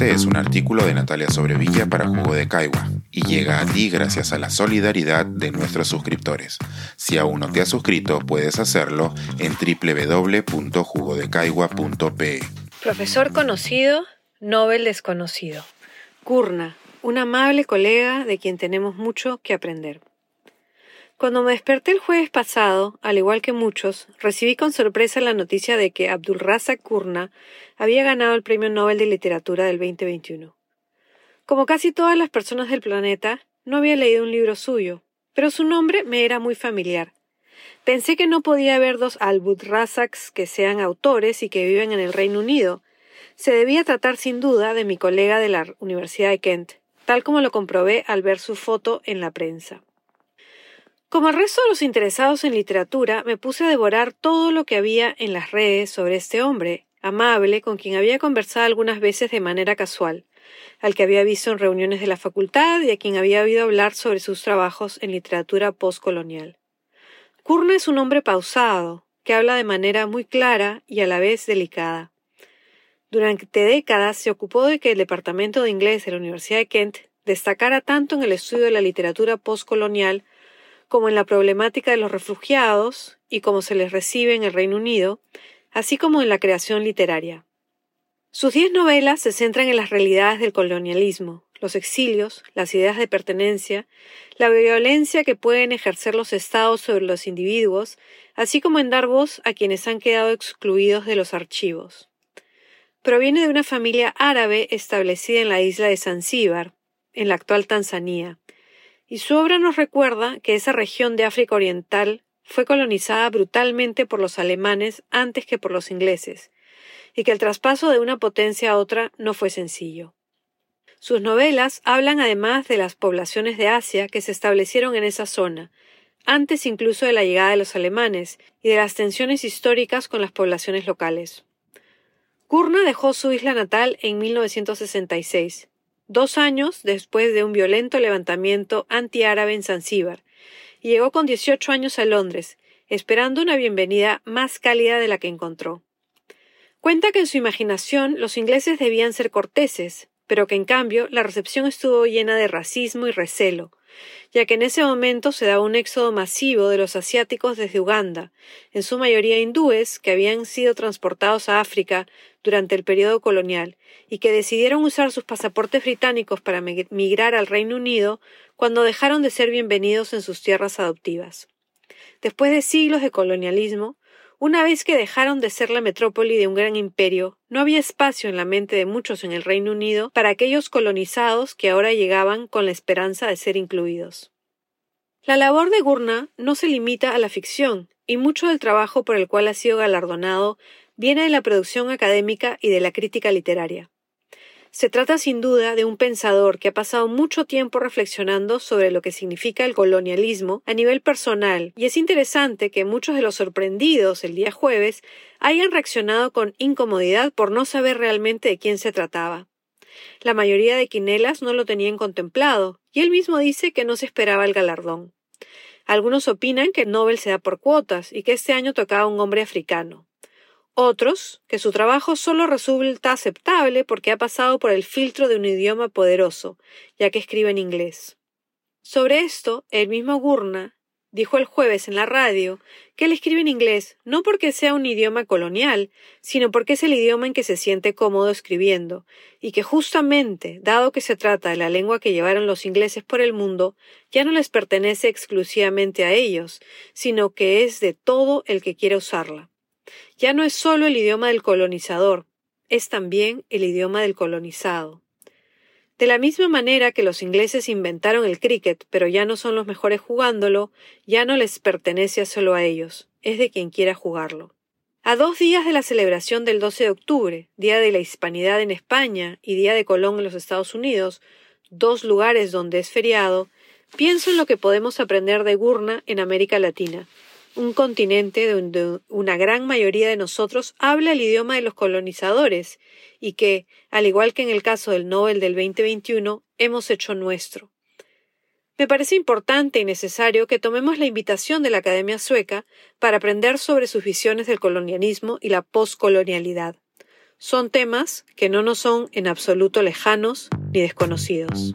Este es un artículo de Natalia Sobrevilla para Jugo de Caigua y llega a ti gracias a la solidaridad de nuestros suscriptores. Si aún no te has suscrito, puedes hacerlo en www.jugodecaigua.pe. Profesor conocido, Nobel desconocido. Kurna, un amable colega de quien tenemos mucho que aprender. Cuando me desperté el jueves pasado, al igual que muchos, recibí con sorpresa la noticia de que Abdulrazak Kurna había ganado el Premio Nobel de Literatura del 2021. Como casi todas las personas del planeta, no había leído un libro suyo, pero su nombre me era muy familiar. Pensé que no podía haber dos Abdulrazaks que sean autores y que viven en el Reino Unido. Se debía tratar sin duda de mi colega de la Universidad de Kent, tal como lo comprobé al ver su foto en la prensa. Como el resto de los interesados en literatura, me puse a devorar todo lo que había en las redes sobre este hombre, amable, con quien había conversado algunas veces de manera casual, al que había visto en reuniones de la facultad y a quien había oído hablar sobre sus trabajos en literatura postcolonial. Kurna es un hombre pausado, que habla de manera muy clara y a la vez delicada. Durante décadas se ocupó de que el Departamento de Inglés de la Universidad de Kent destacara tanto en el estudio de la literatura postcolonial como en la problemática de los refugiados y cómo se les recibe en el Reino Unido, así como en la creación literaria. Sus diez novelas se centran en las realidades del colonialismo, los exilios, las ideas de pertenencia, la violencia que pueden ejercer los estados sobre los individuos, así como en dar voz a quienes han quedado excluidos de los archivos. Proviene de una familia árabe establecida en la isla de Zanzíbar, en la actual Tanzania, y su obra nos recuerda que esa región de África Oriental fue colonizada brutalmente por los alemanes antes que por los ingleses, y que el traspaso de una potencia a otra no fue sencillo. Sus novelas hablan además de las poblaciones de Asia que se establecieron en esa zona, antes incluso de la llegada de los alemanes, y de las tensiones históricas con las poblaciones locales. Kurna dejó su isla natal en 1966, dos años después de un violento levantamiento antiárabe en Zanzíbar, y llegó con 18 años a Londres, esperando una bienvenida más cálida de la que encontró. Cuenta que en su imaginación los ingleses debían ser corteses, pero que en cambio la recepción estuvo llena de racismo y recelo, ya que en ese momento se daba un éxodo masivo de los asiáticos desde Uganda, en su mayoría hindúes que habían sido transportados a África durante el periodo colonial y que decidieron usar sus pasaportes británicos para migrar al Reino Unido cuando dejaron de ser bienvenidos en sus tierras adoptivas. Después de siglos de colonialismo, una vez que dejaron de ser la metrópoli de un gran imperio, no había espacio en la mente de muchos en el Reino Unido para aquellos colonizados que ahora llegaban con la esperanza de ser incluidos. La labor de Gurna no se limita a la ficción, y mucho del trabajo por el cual ha sido galardonado viene de la producción académica y de la crítica literaria. Se trata sin duda de un pensador que ha pasado mucho tiempo reflexionando sobre lo que significa el colonialismo a nivel personal, y es interesante que muchos de los sorprendidos el día jueves hayan reaccionado con incomodidad por no saber realmente de quién se trataba. La mayoría de quinelas no lo tenían contemplado, y él mismo dice que no se esperaba el galardón. Algunos opinan que el Nobel se da por cuotas y que este año tocaba un hombre africano. Otros, que su trabajo solo resulta aceptable porque ha pasado por el filtro de un idioma poderoso, ya que escribe en inglés. Sobre esto, el mismo Gurna dijo el jueves en la radio que él escribe en inglés no porque sea un idioma colonial, sino porque es el idioma en que se siente cómodo escribiendo, y que justamente, dado que se trata de la lengua que llevaron los ingleses por el mundo, ya no les pertenece exclusivamente a ellos, sino que es de todo el que quiere usarla ya no es solo el idioma del colonizador, es también el idioma del colonizado. De la misma manera que los ingleses inventaron el cricket, pero ya no son los mejores jugándolo, ya no les pertenece solo a ellos, es de quien quiera jugarlo. A dos días de la celebración del 12 de octubre, Día de la Hispanidad en España y Día de Colón en los Estados Unidos, dos lugares donde es feriado, pienso en lo que podemos aprender de Gurna en América Latina, un continente donde una gran mayoría de nosotros habla el idioma de los colonizadores y que, al igual que en el caso del Nobel del 2021, hemos hecho nuestro. Me parece importante y necesario que tomemos la invitación de la Academia Sueca para aprender sobre sus visiones del colonialismo y la poscolonialidad. Son temas que no nos son en absoluto lejanos ni desconocidos.